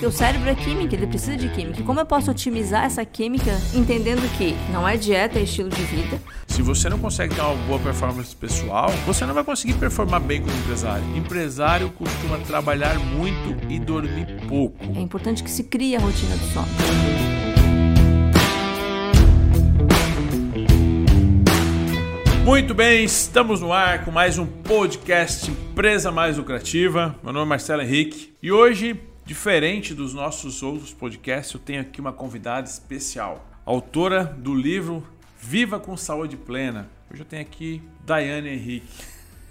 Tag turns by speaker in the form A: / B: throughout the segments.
A: Porque o cérebro é química, ele precisa de química. Como eu posso otimizar essa química entendendo que não é dieta, é estilo de vida?
B: Se você não consegue ter uma boa performance pessoal, você não vai conseguir performar bem como empresário. Empresário costuma trabalhar muito e dormir pouco.
A: É importante que se crie a rotina do sono.
B: Muito bem, estamos no ar com mais um podcast Empresa Mais Lucrativa. Meu nome é Marcelo Henrique e hoje Diferente dos nossos outros podcasts, eu tenho aqui uma convidada especial, autora do livro Viva com Saúde Plena. Hoje eu tenho aqui Daiane Henrique.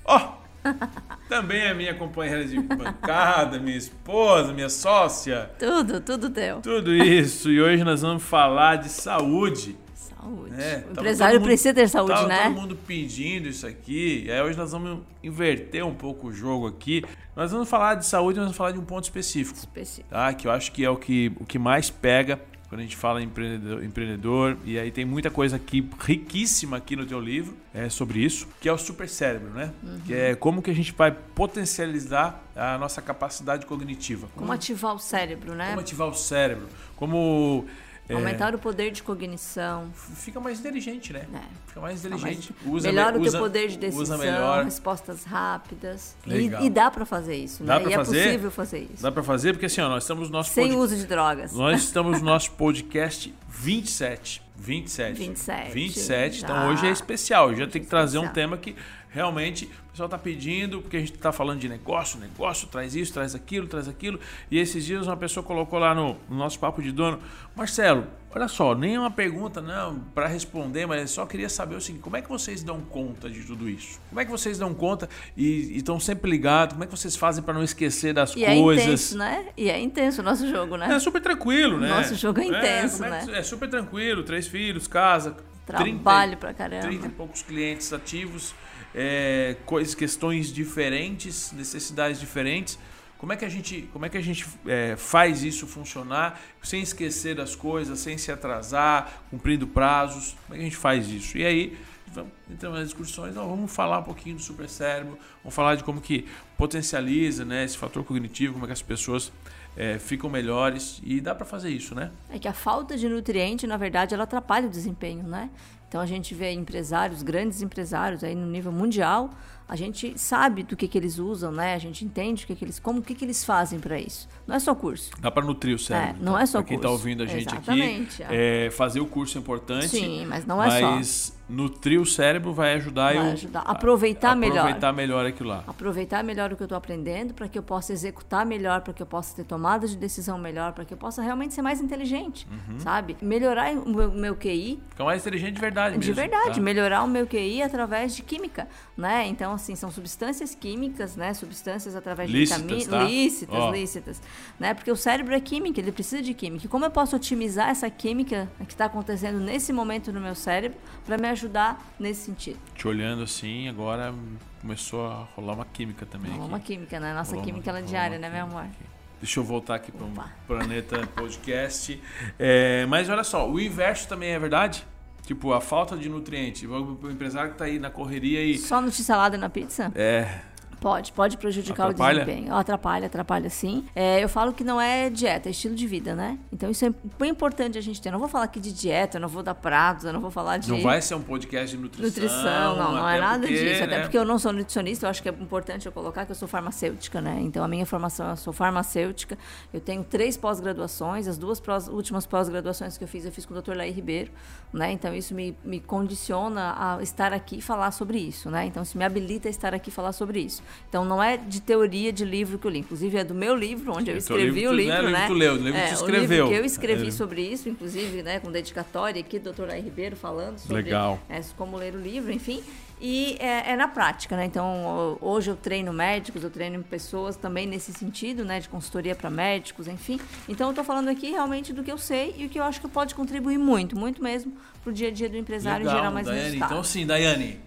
B: Ó! Oh, também é minha companheira de bancada, minha esposa, minha sócia.
A: Tudo, tudo teu.
B: Tudo isso. E hoje nós vamos falar de saúde.
A: Saúde. É, o empresário mundo, precisa ter saúde,
B: tava
A: né?
B: todo mundo pedindo isso aqui. E aí hoje nós vamos inverter um pouco o jogo aqui. Nós vamos falar de saúde, nós vamos falar de um ponto específico.
A: Específico.
B: Tá? Que eu acho que é o que, o que mais pega quando a gente fala em empreendedor, empreendedor, e aí tem muita coisa aqui riquíssima aqui no teu livro é, sobre isso, que é o super cérebro, né? Uhum. Que é como que a gente vai potencializar a nossa capacidade cognitiva.
A: Como, como ativar o cérebro, né?
B: Como ativar o cérebro, como
A: é. Aumentar o poder de cognição.
B: Fica mais inteligente, né?
A: É.
B: Fica mais inteligente.
A: Mais... Usa, melhora o teu poder de decisão, respostas rápidas.
B: Legal.
A: E, e dá para fazer isso,
B: dá
A: né?
B: Pra
A: e
B: fazer?
A: é possível fazer isso.
B: Dá para fazer porque assim, ó, nós estamos no nosso
A: Sem pod... uso de drogas.
B: Nós estamos no nosso podcast 27. 27.
A: 27.
B: 27. Então hoje é especial. Já tem que trazer um tema que realmente o pessoal está pedindo, porque a gente está falando de negócio, negócio, traz isso, traz aquilo, traz aquilo. E esses dias uma pessoa colocou lá no, no nosso papo de dono, Marcelo, olha só, nem é uma pergunta não para responder, mas só queria saber o seguinte, como é que vocês dão conta de tudo isso? Como é que vocês dão conta e estão sempre ligados? Como é que vocês fazem para não esquecer das
A: e
B: coisas?
A: É intenso, né? E é intenso o nosso jogo, né?
B: É super tranquilo, né?
A: Nosso jogo é intenso,
B: é,
A: né?
B: É super tranquilo, três filhos, casa,
A: trabalho
B: 30,
A: pra caramba.
B: 30 e poucos clientes ativos é, coisas, questões diferentes, necessidades diferentes. Como é que a gente, como é que a gente é, faz isso funcionar sem esquecer das coisas, sem se atrasar, cumprindo prazos? Como é que a gente faz isso? E aí, vamos nas discussões, não, vamos falar um pouquinho do supercérebro, vamos falar de como que potencializa né, esse fator cognitivo, como é que as pessoas é, ficam melhores e dá para fazer isso, né?
A: É que a falta de nutriente, na verdade, ela atrapalha o desempenho, né? Então a gente vê empresários, grandes empresários aí no nível mundial, a gente sabe do que, que eles usam, né? A gente entende o que, que eles, como que, que eles fazem para isso. Não é só curso.
B: Dá para nutrir o cérebro.
A: É, não é só
B: pra quem
A: curso.
B: está ouvindo a gente
A: Exatamente,
B: aqui, é. É, fazer o curso é importante.
A: Sim, mas não é
B: mas
A: só.
B: Nutrir o cérebro vai ajudar
A: vai
B: eu
A: ajudar. aproveitar
B: a,
A: melhor.
B: Aproveitar melhor aquilo lá.
A: Aproveitar melhor o que eu estou aprendendo para que eu possa executar melhor, para que eu possa ter tomada de decisão melhor, para que eu possa realmente ser mais inteligente,
B: uhum.
A: sabe? Melhorar o meu, meu QI.
B: Ficar mais inteligente de verdade.
A: De
B: mesmo,
A: verdade,
B: tá?
A: melhorar o meu QI através de química, né? Então assim são substâncias químicas, né? Substâncias através
B: lícitas,
A: de vitaminas,
B: tá?
A: lícitas,
B: Ó.
A: lícitas, né? Porque o cérebro é química, ele precisa de química. E como eu posso otimizar essa química que está acontecendo nesse momento no meu cérebro para me ajudar nesse sentido?
B: Te olhando assim, agora começou a rolar uma química também.
A: Rolar
B: aqui.
A: uma química, né? Nossa
B: Rolou
A: química
B: uma-
A: ela é
B: rolou
A: diária, né, meu amor?
B: aqui. Deixa eu voltar aqui para o. Planeta Podcast. É, mas olha só, o inverso também é verdade? Tipo, a falta de nutriente. O empresário que está aí na correria e.
A: Só no salada na pizza?
B: É,
A: Pode, pode prejudicar
B: Atrapalha?
A: o desempenho. Atrapalha, atrapalha sim. É, eu falo que não é dieta, é estilo de vida, né? Então isso é bem importante a gente ter. Eu não vou falar aqui de dieta, eu não vou dar pratos, eu não vou falar de
B: não vai ser um podcast de nutrição.
A: nutrição, não, não é
B: até
A: nada
B: porque,
A: disso. Até
B: né?
A: porque eu não sou nutricionista, eu acho que é importante eu colocar que eu sou farmacêutica, né? Então a minha formação, eu sou farmacêutica, eu tenho três pós-graduações, as duas últimas pós-graduações que eu fiz, eu fiz com o Dr. Laí Ribeiro, né? Então isso me, me condiciona a estar aqui e falar sobre isso, né? Então isso me habilita a estar aqui e falar sobre isso. Então não é de teoria de livro que eu li, inclusive é do meu livro, onde eu
B: O teu
A: escrevi
B: livro,
A: o livro,
B: não é livro
A: né?
B: que tu leu, o livro
A: É,
B: escreveu.
A: O livro que eu escrevi
B: É.
A: sobre isso, inclusive, né, com dedicatória aqui do Dr. Laí Ribeiro falando sobre
B: Legal.
A: é, como ler o livro, enfim. E é, é na prática, né? Então, ho- hoje eu treino médicos, eu treino pessoas também nesse sentido, né? De consultoria para médicos, enfim. Então, eu estou falando aqui realmente do que eu sei e o que eu acho que pode contribuir muito, muito mesmo, para o dia a dia do empresário
B: Legal,
A: gerar mais
B: Daiane.
A: resultado.
B: Então, sim, Daiane.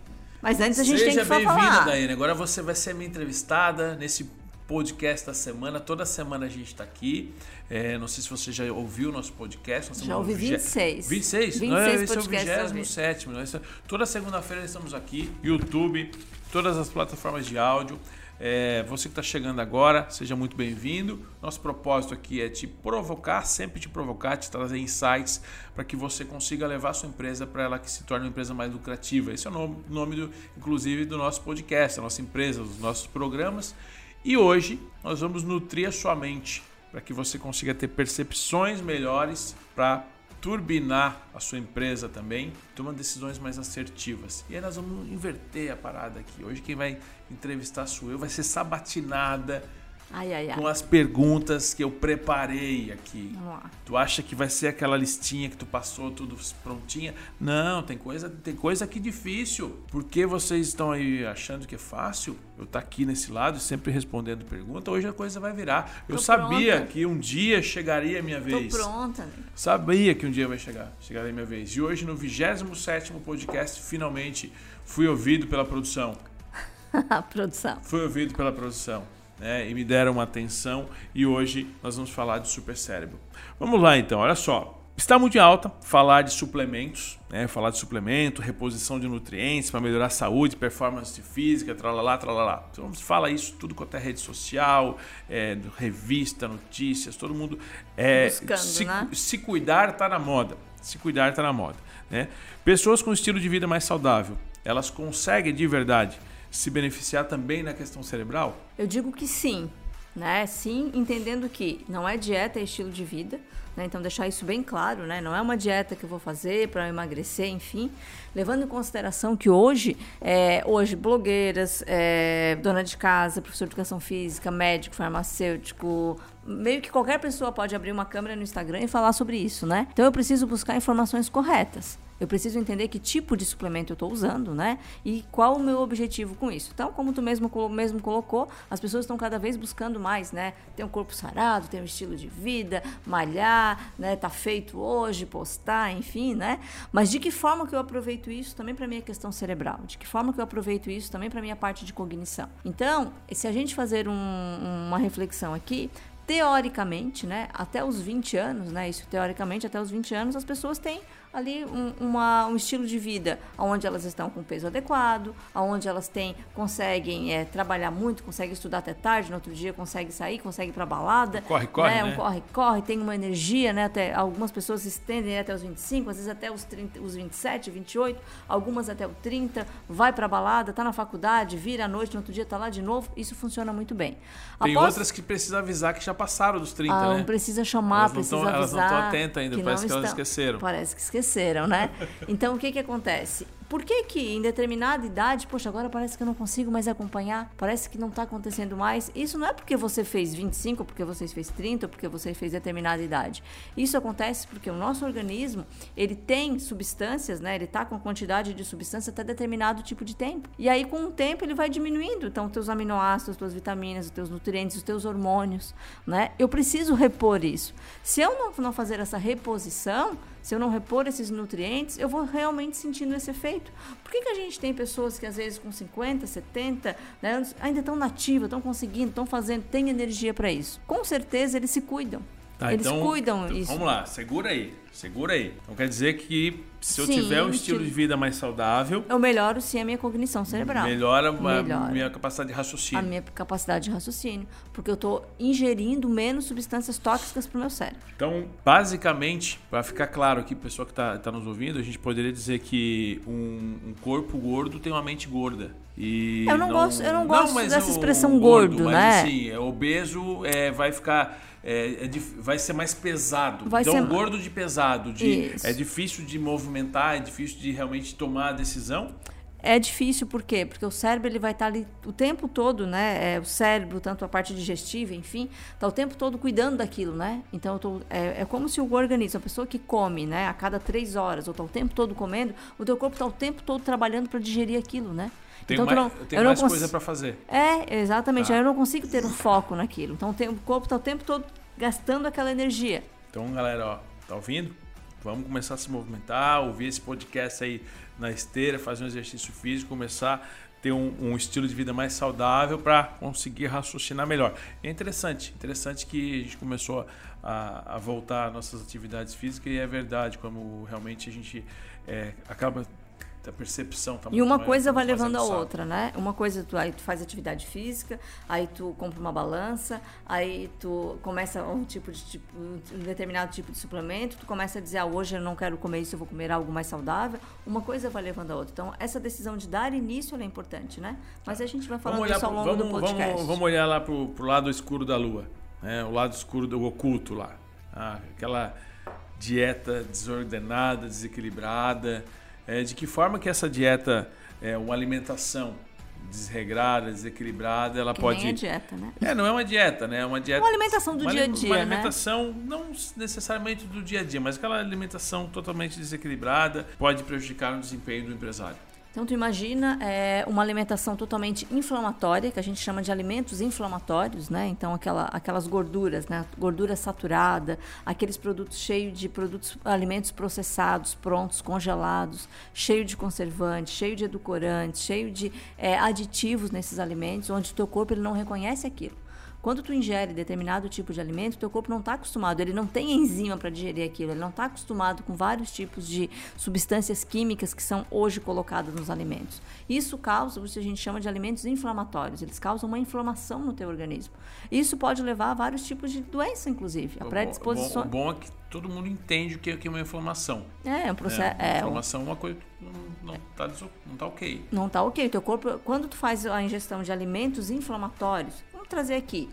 A: Mas antes a gente
B: seja
A: tem que
B: bem-vinda,
A: falar.
B: Daiane. Agora você vai ser minha entrevistada nesse podcast da semana. Toda semana a gente está aqui. É, não sei se você já ouviu o nosso podcast.
A: Já ouvi
B: vigé-
A: 26.
B: 26?
A: 26
B: não, esse é o
A: podcasts eu ouvi.
B: 27. Nós- Toda segunda-feira estamos aqui. YouTube, todas as plataformas de áudio. É, você que está chegando agora, seja muito bem-vindo. Nosso propósito aqui é te provocar, sempre te provocar, te trazer insights para que você consiga levar a sua empresa para ela que se torne uma empresa mais lucrativa. Esse é o nome, nome do, inclusive, do nosso podcast, da nossa empresa, dos nossos programas. E hoje nós vamos nutrir a sua mente para que você consiga ter percepções melhores para turbinar a sua empresa também, tomando decisões mais assertivas. E aí nós vamos inverter a parada aqui. Hoje quem vai entrevistar sou eu, vai ser sabatinada
A: Ai, ai, ai.
B: com as perguntas que eu preparei aqui.
A: Vamos lá.
B: Tu acha que vai ser aquela listinha que tu passou tudo prontinha? Não, tem coisa, tem coisa aqui difícil. Por que vocês estão aí achando que é fácil? Eu tá aqui nesse lado, sempre respondendo pergunta. Hoje a coisa vai virar. Eu
A: Tô
B: sabia
A: pronta.
B: que um dia chegaria a minha vez.
A: Tô pronta.
B: Sabia que um dia vai chegar, chegaria a minha vez. E hoje no 27º podcast, finalmente fui ouvido pela produção.
A: A produção.
B: Fui ouvido pela produção. Né, e me deram uma atenção e hoje nós vamos falar de super cérebro. Vamos lá então, olha só. Está muito em alta falar de suplementos, né? Falar de suplemento, reposição de nutrientes para melhorar a saúde, performance física, tralalá, tralalá. Então, falar isso tudo quanto é rede social, é, revista, notícias, todo mundo é,
A: Buscando,
B: se,
A: né?
B: se cuidar está na moda. Se cuidar está na moda. Né? Pessoas com estilo de vida mais saudável, elas conseguem de verdade se beneficiar também na questão cerebral?
A: Eu digo que sim, né? Sim, entendendo que não é dieta, é estilo de vida. Né? Então, deixar isso bem claro, né? Não é uma dieta que eu vou fazer para emagrecer, enfim. Levando em consideração que hoje, é, hoje blogueiras, é, dona de casa, professor de educação física, médico, farmacêutico, meio que qualquer pessoa pode abrir uma câmera no Instagram e falar sobre isso, né? Então, eu preciso buscar informações corretas. Eu preciso entender que tipo de suplemento eu estou usando, né? E qual o meu objetivo com isso. Então, como tu mesmo, mesmo colocou, as pessoas estão cada vez buscando mais, né? Ter um corpo sarado, ter um estilo de vida, malhar, né? Tá feito hoje, postar, enfim, né? Mas de que forma que eu aproveito isso também para minha questão cerebral? De que forma que eu aproveito isso também para minha parte de cognição? Então, se a gente fazer um- uma reflexão aqui, teoricamente, né, até os 20 anos, né, isso teoricamente até os 20 anos, as pessoas têm ali um, uma- um estilo de vida onde elas estão com peso adequado, onde elas têm, conseguem é, trabalhar muito, conseguem estudar até tarde, no outro dia conseguem sair, conseguem ir pra balada.
B: Corre, corre,
A: né,
B: né?
A: Um corre, corre, tem uma energia, né, até, algumas pessoas se estendem até os 25, às vezes até os, 30, os 27, 28, algumas até o 30, vai pra balada, tá na faculdade, vira à noite, no outro dia tá lá de novo, isso funciona muito bem.
B: Tem
A: Após-
B: outras que precisa avisar que já passaram dos 30,
A: ah,
B: né?
A: não precisa chamar,
B: Elas
A: precisa
B: tão- elas não
A: avisar.
B: tão atentas ainda, parece que elas
A: estão.
B: esqueceram.
A: Parece que esqueceram, né? Então, o que que acontece? Por que que em determinada idade, poxa, agora parece que eu não consigo mais acompanhar, parece que não está acontecendo mais? Isso não é porque você fez 25, ou porque você fez 30, ou porque você fez determinada idade. Isso acontece porque o nosso organismo, ele tem substâncias, né? Ele tá com quantidade de substância até determinado tipo de tempo. E aí, com o tempo, ele vai diminuindo. Então, teus aminoácidos, as tuas vitaminas, os teus nutrientes, os teus hormônios, né? Eu preciso repor isso. Se eu não, não fazer essa reposição, se eu não repor esses nutrientes, eu vou realmente sentindo esse efeito. Por que, que a gente tem pessoas que às vezes com 50, 70 né, anos ainda estão nativas, estão conseguindo, estão fazendo, têm energia para isso? Com certeza eles se cuidam.
B: Tá,
A: eles
B: então,
A: cuidam
B: então,
A: isso.
B: Vamos lá, segura aí, segura aí. Então quer dizer que se eu
A: Sim,
B: tiver um estilo de vida mais saudável,
A: Eu melhoro sim a minha cognição cerebral.
B: melhora a minha capacidade de
A: a
B: raciocínio.
A: minha capacidade de raciocínio, porque eu estou ingerindo menos substâncias tóxicas para o meu cérebro.
B: Então, basicamente, para ficar claro aqui, pessoal que está nos ouvindo, a gente poderia dizer que um, um corpo gordo tem uma mente gorda. E
A: Eu não gosto- eu não gosto dessa
B: o
A: expressão gordo,
B: mas,
A: né?
B: Assim, é, obeso é, vai ficar. é, é vai ser mais pesado.
A: Vai
B: então,
A: ser-
B: gordo de pesado. De,
A: Isso.
B: é difícil de movimentar, é difícil de realmente tomar a decisão.
A: É difícil, por quê? Porque o cérebro ele vai estar ali o tempo todo, né? É, o cérebro, tanto a parte digestiva, enfim, tá o tempo todo cuidando daquilo, né? Então, tô, é, é como se o organismo, a pessoa que come, né, a cada três horas, ou tá o tempo todo comendo, o teu corpo tá o tempo todo trabalhando para digerir aquilo, né?
B: Tem
A: então,
B: mais,
A: não-
B: tem
A: eu não
B: mais
A: cons-
B: coisa para fazer.
A: É, exatamente.
B: Tá.
A: Aí eu não consigo ter um foco naquilo. Então, tem- o corpo tá o tempo todo gastando aquela energia.
B: Então, galera, ó, tá ouvindo? Vamos começar a se movimentar, ouvir esse podcast aí na esteira, fazer um exercício físico, começar a ter um, um estilo de vida mais saudável para conseguir raciocinar melhor. E é interessante, interessante que a gente começou a, a voltar às nossas atividades físicas e é verdade como realmente a gente é, acaba a percepção tá
A: E uma
B: muito
A: coisa vai
B: mais
A: levando a outra, né? Uma coisa, tu, aí tu faz atividade física, aí tu compra uma balança, aí tu começa um tipo de tipo, um determinado tipo de suplemento, tu começa a dizer, ah, hoje eu não quero comer isso, eu vou comer algo mais saudável. Uma coisa vai levando a outra. Então, essa decisão de dar início é importante, né? Mas a gente vai falando
B: Vamos olhar,
A: isso ao longo
B: vamos,
A: do podcast.
B: vamos, vamos olhar lá pro, pro lado escuro da lua, né? o lado escuro do oculto lá. Ah, aquela dieta desordenada, desequilibrada. É, de que forma que essa dieta, é, uma alimentação desregrada, desequilibrada, ela
A: que
B: pode.
A: nem a dieta, né?
B: É, não é uma dieta, né? É uma dieta.
A: Uma alimentação do
B: uma
A: dia a dia,
B: Uma
A: né?
B: alimentação não necessariamente do dia a dia, mas aquela alimentação totalmente desequilibrada pode prejudicar o desempenho do empresário.
A: Então, tu imagina é, uma alimentação totalmente inflamatória, que a gente chama de alimentos inflamatórios, né? Então, aquela, aquelas gorduras, né? Gordura saturada, aqueles produtos cheios de produtos, alimentos processados, prontos, congelados, cheio de conservantes, cheio de edulcorantes, cheio de é, aditivos nesses alimentos, onde o teu corpo ele não reconhece aquilo. Quando tu ingere determinado tipo de alimento, teu corpo não está acostumado, ele não tem enzima para digerir aquilo, ele não está acostumado com vários tipos de substâncias químicas que são hoje colocadas nos alimentos. Isso causa o que a gente chama de alimentos inflamatórios, eles causam uma inflamação no teu organismo. Isso pode levar a vários tipos de doença, inclusive, a
B: O
A: predisposição.
B: bom, o bom é que todo mundo entende o que é é uma inflamação.
A: É, é um processo.
B: É,
A: É,
B: inflamação é uma coisa que não, não, tá, não tá ok.
A: Não tá ok. O teu corpo, quando tu faz a ingestão de alimentos inflamatórios, trazer aqui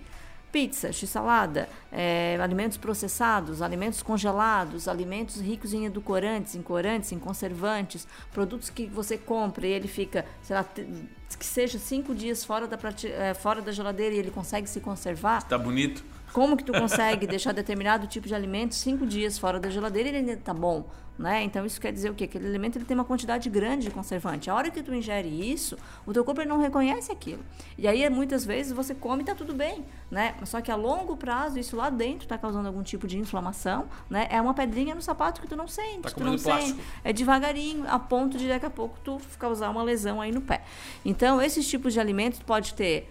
A: pizza, x-salada, é, alimentos processados, alimentos congelados, alimentos ricos em edulcorantes, em corantes, em conservantes, produtos que você compra e ele fica, sei lá, que seja cinco dias fora da, é, fora da geladeira e ele consegue se conservar.
B: Tá bonito?
A: Como que tu consegue deixar determinado tipo de alimento cinco dias fora da geladeira e ele ainda tá bom? Né? Então isso quer dizer o quê? Aquele alimento ele tem uma quantidade grande de conservante. A hora que tu ingere isso, o teu corpo não reconhece aquilo. E aí muitas vezes você come e tá tudo bem, né? Só que a longo prazo isso lá dentro está causando algum tipo de inflamação, né? É uma pedrinha no sapato que tu não sente,
B: Tá
A: tu não
B: plástico.
A: sente. É devagarinho, a ponto de daqui a pouco tu causar uma lesão aí no pé. Então esses tipos de alimentos pode ter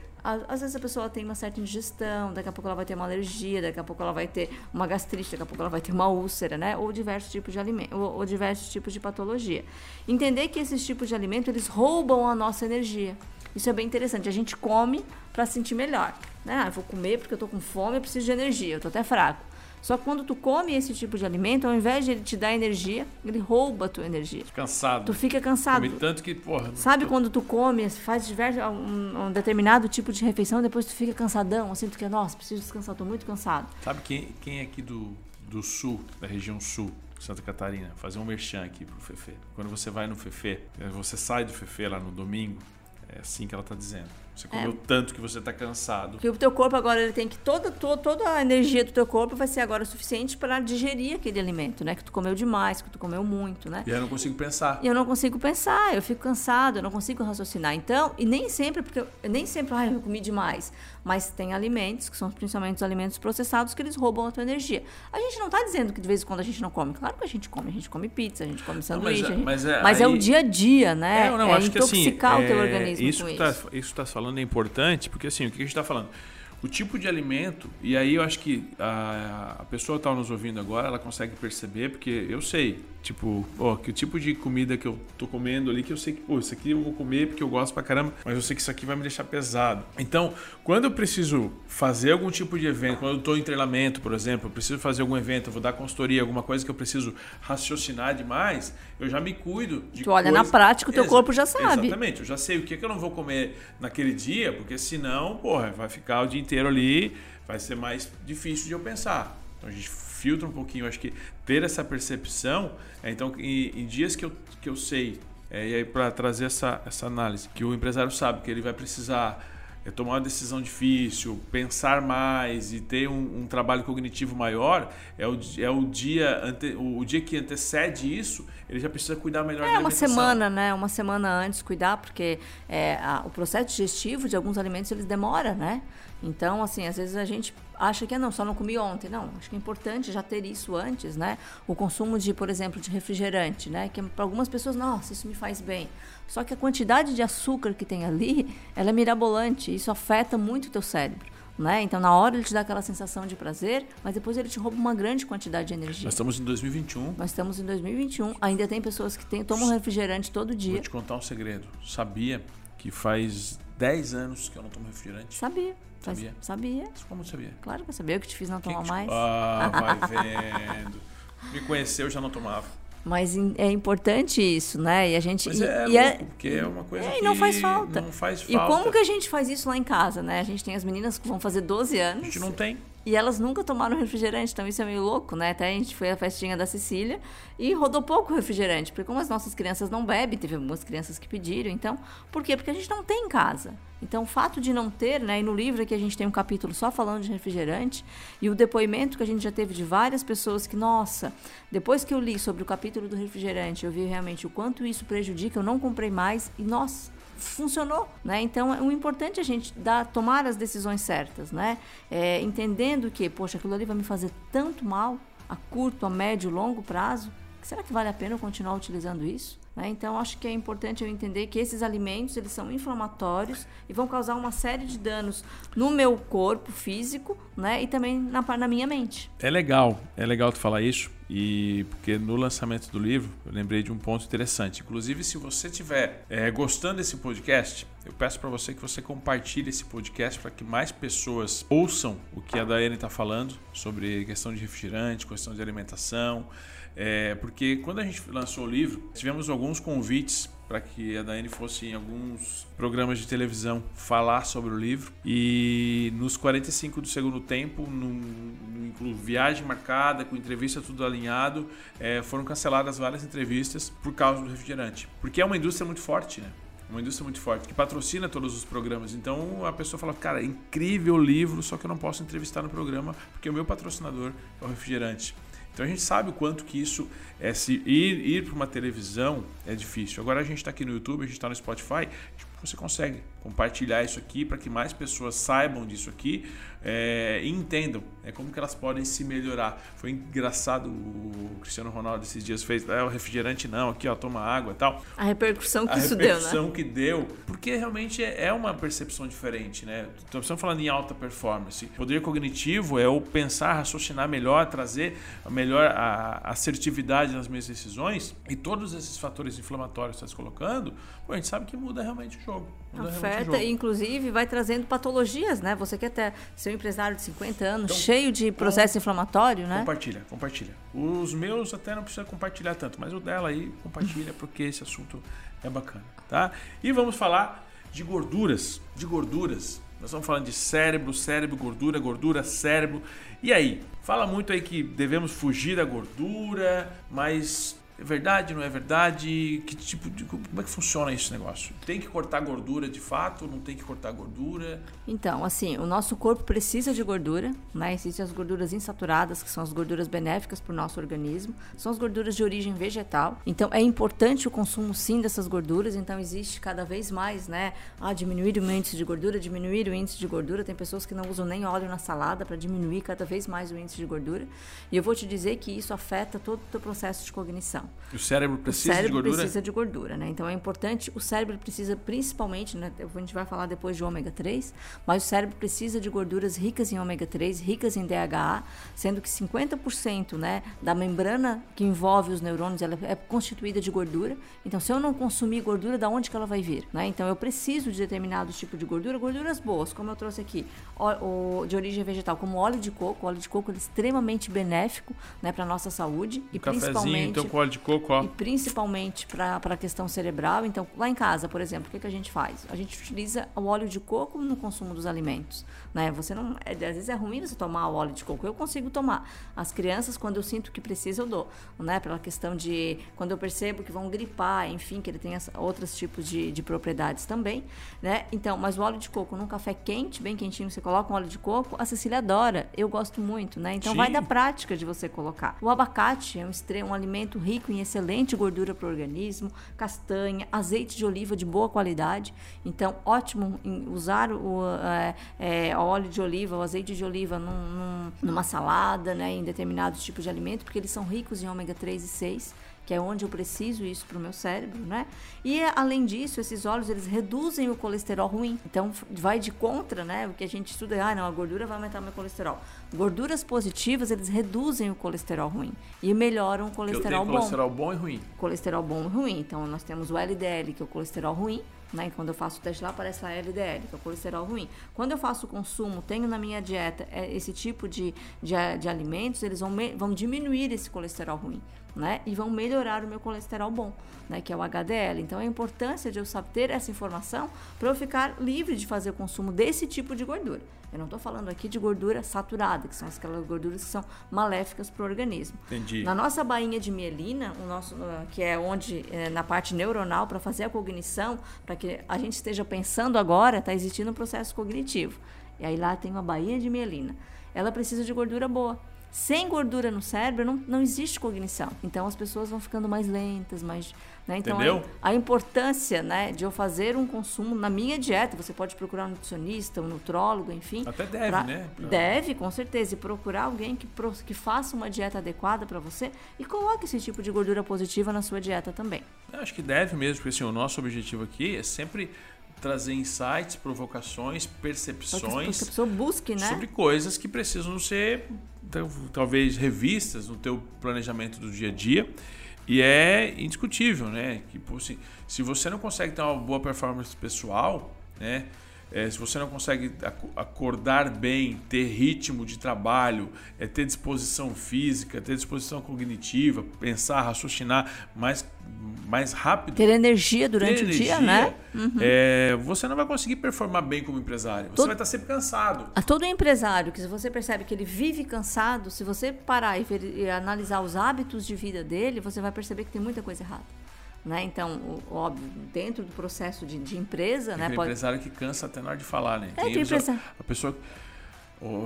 A: às vezes a pessoa tem uma certa indigestão, daqui a pouco ela vai ter uma alergia, daqui a pouco ela vai ter uma gastrite, daqui a pouco ela vai ter uma úlcera, né? Ou diversos tipos de alimento, ou, ou diversos tipos de patologia. Entender que esses tipos de alimento eles roubam a nossa energia. Isso é bem interessante. A gente come para se sentir melhor, né? Ah, eu vou comer porque eu tô com fome, eu preciso de energia, eu tô até fraco. Só que quando tu come esse tipo de alimento, ao invés de ele te dar energia, ele rouba a tua energia.
B: Cansado.
A: Tu fica cansado.
B: Comi tanto que, porra.
A: Sabe
B: tô-
A: quando tu come, faz diversos, um, um determinado tipo de refeição, depois tu fica cansadão, assim, tu quer, nossa, preciso descansar, tô muito cansado.
B: Sabe quem, quem é aqui do, do sul, da região sul, Santa Catarina? Fazer um merchan aqui pro Fefe. Quando você vai no Fefe, você sai do Fefe lá no domingo, é assim que ela tá dizendo. Você comeu tanto que você tá cansado.
A: Porque o teu corpo agora, ele tem que, toda, toda, toda a energia do teu corpo vai ser agora suficiente para digerir aquele alimento, né? Que tu comeu demais, que tu comeu muito, né?
B: E aí eu não consigo pensar.
A: E eu não consigo pensar, eu fico cansado, eu não consigo raciocinar. Então, e nem sempre, porque eu, nem sempre, ai, eu comi demais. Mas tem alimentos, que são principalmente os alimentos processados, que eles roubam a tua energia. A gente não está dizendo que de vez em quando a gente não come. Claro que a gente come, a gente come pizza, a gente come sanduíche.
B: mas é-
A: gente-
B: mas é-
A: mas é o
B: aí-
A: dia a dia, né?
B: É, não,
A: é
B: acho que assim,
A: intoxicar o teu
B: é,
A: organismo
B: isso
A: com
B: tá,
A: isso.
B: isso que tá falando é importante, porque assim, o que a gente está falando? O tipo de alimento, e aí eu acho que a, a pessoa que está nos ouvindo agora, ela consegue perceber, porque eu sei, tipo, ó, que o tipo de comida que eu tô comendo ali, que eu sei que, pô, isso aqui eu vou comer porque eu gosto pra caramba, mas eu sei que isso aqui vai me deixar pesado. Então, quando eu preciso fazer algum tipo de evento, quando eu tô em treinamento, por exemplo, eu preciso fazer algum evento, eu vou dar consultoria, alguma coisa que eu preciso raciocinar demais, eu já me cuido de
A: Tu olha na
B: coisa-
A: prática, o teu
B: Exa-
A: corpo já sabe.
B: Exatamente, eu já sei o que, que eu não vou comer naquele dia, porque senão, porra, vai ficar o dia inteiro ali, vai ser mais difícil de eu pensar. Então a gente filtra um pouquinho, acho que ter essa percepção, é, então em, em dias que eu, que eu sei, é, e aí para trazer essa, essa análise, que o empresário sabe que ele vai precisar é, tomar uma decisão difícil, pensar mais e ter um, um trabalho cognitivo maior, é o, é o dia ante, o, o dia que antecede isso, ele já precisa cuidar melhor da
A: É uma semana, né? Uma semana antes cuidar, porque é, a- o processo digestivo de alguns alimentos eles demora, né? Então, assim, às vezes a gente acha que ah, não, só não comi ontem. Não, acho que é importante já ter isso antes, né? O consumo de, por exemplo, de refrigerante, né? Que para algumas pessoas, nossa, isso me faz bem. Só que a quantidade de açúcar que tem ali, ela é mirabolante. Isso afeta muito o teu cérebro. né? Então, na hora ele te dá aquela sensação de prazer, mas depois ele te rouba uma grande quantidade de energia.
B: Nós estamos em 2021.
A: Nós estamos em 2021. Ainda tem pessoas que tem, tomam refrigerante todo dia.
B: Vou te contar um segredo. Sabia que faz 10 anos que eu não tomo refrigerante?
A: Sabia. Sabia? Sabia.
B: Como sabia?
A: Claro que eu sabia. Eu que te fiz não tomar
B: que
A: mais.
B: Ah, vai vendo. Me conheceu, já não tomava.
A: Mas é importante isso, né? E a gente.
B: Mas
A: e,
B: é,
A: e
B: é porque é uma coisa
A: é, e não faz falta.
B: Não faz falta.
A: E como que a gente faz isso lá em casa, né? A gente tem as meninas que vão fazer 12 anos.
B: A gente não tem.
A: E elas nunca tomaram refrigerante, então isso é meio louco, né? Até a gente foi à festinha da Cecília e rodou pouco refrigerante, porque como as nossas crianças não bebem, teve algumas crianças que pediram, então, por quê? Porque a gente não tem em casa. Então, o fato de não ter, né, e no livro aqui a gente tem um capítulo só falando de refrigerante, e o depoimento que a gente já teve de várias pessoas que, nossa, depois que eu li sobre o capítulo do refrigerante, eu vi realmente o quanto isso prejudica, eu não comprei mais, e nossa, funcionou, né? Então, é importante a gente dar, tomar as decisões certas, né? É, entendendo que, poxa, aquilo ali vai me fazer tanto mal a curto, a médio, longo prazo, será que vale a pena eu continuar utilizando isso? Né? Então, acho que é importante eu entender que esses alimentos eles são inflamatórios e vão causar uma série de danos no meu corpo físico né? e também na, na minha mente.
B: É legal, é legal tu falar isso, e porque no lançamento do livro eu lembrei de um ponto interessante. Inclusive, se você estiver é, gostando desse podcast, eu peço para você que você compartilhe esse podcast para que mais pessoas ouçam o que a Daiane está falando sobre questão de refrigerante, questão de alimentação. É, porque quando a gente lançou o livro, tivemos alguns convites para que a Daiane fosse em alguns programas de televisão falar sobre o livro. E nos 45 do segundo tempo, no, no viagem marcada, com entrevista tudo alinhado, é, foram canceladas várias entrevistas por causa do refrigerante. Porque é uma indústria muito forte, né? Uma indústria muito forte, que patrocina todos os programas. Então a pessoa fala, cara, incrível livro, só que eu não posso entrevistar no programa porque o meu patrocinador é o refrigerante. Então a gente sabe o quanto que isso é se ir, ir para uma televisão é difícil. Agora a gente está aqui no YouTube, a gente está no Spotify, você consegue compartilhar isso aqui para que mais pessoas saibam disso aqui é, e entendam é, como que elas podem se melhorar. Foi engraçado o Cristiano Ronaldo esses dias fez, é, o refrigerante não, aqui ó, toma água e tal.
A: A repercussão que
B: a
A: isso
B: deu, né? A
A: repercussão
B: que deu, porque realmente é, é uma percepção diferente, né? Estamos falando em alta performance. Poder cognitivo é o pensar, raciocinar melhor, trazer melhor a assertividade nas minhas decisões e todos esses fatores inflamatórios que você está colocando, pô, a gente sabe que muda realmente o jogo. Muda
A: Afeta e, inclusive, vai trazendo patologias, né? Você quer ter ser um empresário de 50 anos, então, cheio de processo inflamatório, né?
B: Compartilha, compartilha. Os meus até não precisa compartilhar tanto, mas o dela aí compartilha porque esse assunto é bacana, tá? E vamos falar de gorduras, de gorduras. Nós estamos falando de cérebro, cérebro, gordura, gordura, cérebro. E aí? Fala muito aí que devemos fugir da gordura, mas é verdade, não é verdade? Que tipo de, como é que funciona esse negócio? Tem que cortar gordura de fato? Não tem que cortar gordura?
A: Então, assim, o nosso corpo precisa de gordura, né? Existem as gorduras insaturadas, que são as gorduras benéficas para o nosso organismo, são as gorduras de origem vegetal. Então, é importante o consumo sim dessas gorduras. Então, existe cada vez mais, né? Ah, diminuir o índice de gordura, diminuir o índice de gordura. Tem pessoas que não usam nem óleo na salada para diminuir cada vez mais o índice de gordura. E eu vou te dizer que isso afeta todo o teu processo de cognição.
B: O cérebro precisa
A: o cérebro
B: de gordura?
A: precisa de gordura, né? Então é importante, o cérebro precisa principalmente, né? A gente vai falar depois de ômega 3, mas o cérebro precisa de gorduras ricas em ômega 3, ricas em DHA, sendo que 50%, né, da membrana que envolve os neurônios, ela é constituída de gordura. Então se eu não consumir gordura, da onde que ela vai vir, né? Então eu preciso de determinados tipos de gordura, gorduras boas, como eu trouxe aqui, de origem vegetal, como óleo de coco, o óleo de coco é extremamente benéfico, né, para nossa saúde
B: um e principalmente então com óleo de coco, ó.
A: E principalmente para a questão cerebral. Então, lá em casa, por exemplo, o que, que a gente faz? A gente utiliza o óleo de coco no consumo dos alimentos. Né? Você não, é, às vezes é ruim você tomar o óleo de coco. Eu consigo tomar. As crianças, quando eu sinto que precisa, eu dou. Né? Pela questão de quando eu percebo que vão gripar, enfim, que ele tem outros tipos de, de propriedades também. Né? Então, mas o óleo de coco num café quente, bem quentinho, você coloca um óleo de coco, a Cecília adora. Eu gosto muito, né? Então
B: Sim.
A: vai da prática de você colocar. O abacate é um, um alimento rico rico em excelente gordura para o organismo, castanha, azeite de oliva de boa qualidade. Então, ótimo usar o é, é, óleo de oliva, o azeite de oliva num, num, numa salada, né, em determinados tipos de alimento, porque eles são ricos em ômega 3 e 6 que é onde eu preciso isso para o meu cérebro, né? E além disso, esses óleos eles reduzem o colesterol ruim. Então vai de contra, né? O que a gente estuda é, ah, não, a gordura vai aumentar o meu colesterol. Gorduras positivas eles reduzem o colesterol ruim e melhoram o colesterol
B: eu tenho
A: bom.
B: Colesterol bom e ruim.
A: Colesterol bom e ruim. Então nós temos o LDL, que é o colesterol ruim, né? Quando eu faço o teste lá, aparece a LDL, que é o colesterol ruim. Quando eu faço o consumo, tenho na minha dieta é, esse tipo de, de, de alimentos, eles vão, vão diminuir esse colesterol ruim né? E vão melhorar o meu colesterol bom, né? Que é o HDL. Então, a importância de eu saber ter essa informação para eu ficar livre de fazer o consumo desse tipo de gordura. Eu não estou falando aqui de gordura saturada, que são aquelas gorduras que são maléficas para o organismo.
B: Entendi.
A: Na nossa bainha de mielina, o nosso, que é onde, é, na parte neuronal, para fazer a cognição, para que a gente esteja pensando agora, está existindo um processo cognitivo. E aí lá tem uma bainha de mielina. Ela precisa de gordura boa. Sem gordura no cérebro não, não existe cognição. Então as pessoas vão ficando mais lentas, mais. Né? Então
B: Entendeu?
A: A, a, importância né, de eu fazer um consumo na minha dieta, você pode procurar um nutricionista, um nutrólogo, enfim.
B: Até deve,
A: pra,
B: né?
A: Pra... Deve, com certeza. E procurar alguém que, que faça uma dieta adequada para você e coloque esse tipo de gordura positiva na sua dieta também.
B: Eu acho que deve mesmo, porque assim, o nosso objetivo aqui é sempre trazer insights, provocações, percepções.
A: que a pessoa busque, né?
B: Sobre coisas que precisam ser talvez revistas no teu planejamento do dia a dia. E é indiscutível, né? Que assim, se você não consegue ter uma boa performance pessoal, né? É, se você não consegue acordar bem, ter ritmo de trabalho, é, ter disposição física, ter disposição cognitiva, pensar, raciocinar mais, mais rápido.
A: Ter energia durante ter o energia, dia, né?
B: Uhum. É, você não vai conseguir performar bem como empresário. Você todo, vai estar sempre cansado.
A: A todo empresário que se você percebe que ele vive cansado, se você parar e, ver, e analisar os hábitos de vida dele, você vai perceber que tem muita coisa errada. Né? Então, óbvio, dentro do processo de, de empresa,
B: tem
A: né?
B: Pode... empresário que cansa até na hora de falar, né?
A: É, tem, tem empresa...
B: A pessoa...